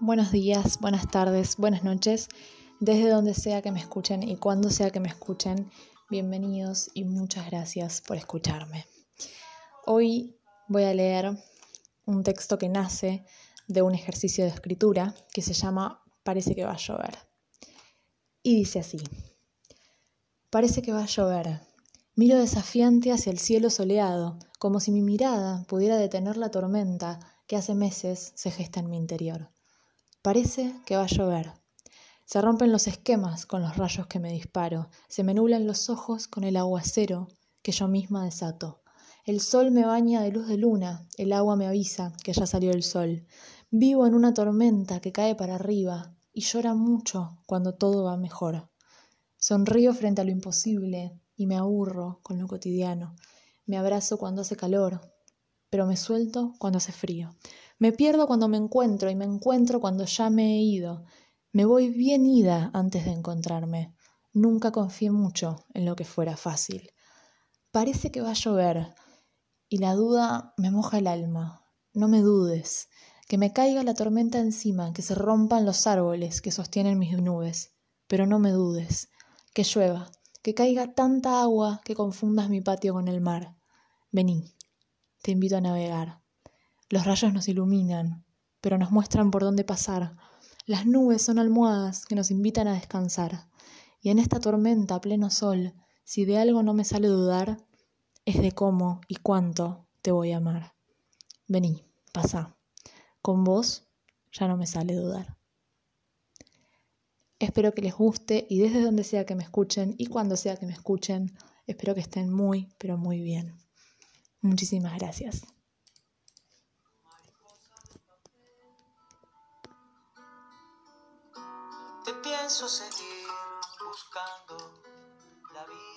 buenos días, buenas tardes, buenas noches, desde donde sea que me escuchen y cuando sea que me escuchen, bienvenidos y muchas gracias por escucharme. Hoy voy a leer un texto que nace de un ejercicio de escritura que se llama Parece que va a llover. Y dice así, Parece que va a llover. Miro desafiante hacia el cielo soleado, como si mi mirada pudiera detener la tormenta que hace meses se gesta en mi interior. Parece que va a llover. Se rompen los esquemas con los rayos que me disparo, se me nublan los ojos con el aguacero que yo misma desato. El sol me baña de luz de luna, el agua me avisa que ya salió el sol. Vivo en una tormenta que cae para arriba y llora mucho cuando todo va mejor. Sonrío frente a lo imposible y me aburro con lo cotidiano. Me abrazo cuando hace calor, pero me suelto cuando hace frío. Me pierdo cuando me encuentro y me encuentro cuando ya me he ido. Me voy bien ida antes de encontrarme. Nunca confié mucho en lo que fuera fácil. Parece que va a llover y la duda me moja el alma. No me dudes, que me caiga la tormenta encima, que se rompan los árboles que sostienen mis nubes. Pero no me dudes, que llueva, que caiga tanta agua que confundas mi patio con el mar. Vení, te invito a navegar. Los rayos nos iluminan, pero nos muestran por dónde pasar. Las nubes son almohadas que nos invitan a descansar. Y en esta tormenta a pleno sol, si de algo no me sale dudar, es de cómo y cuánto te voy a amar. Vení, pasa. Con vos ya no me sale dudar. Espero que les guste y desde donde sea que me escuchen y cuando sea que me escuchen, espero que estén muy, pero muy bien. Muchísimas gracias. Te pienso seguir buscando la vida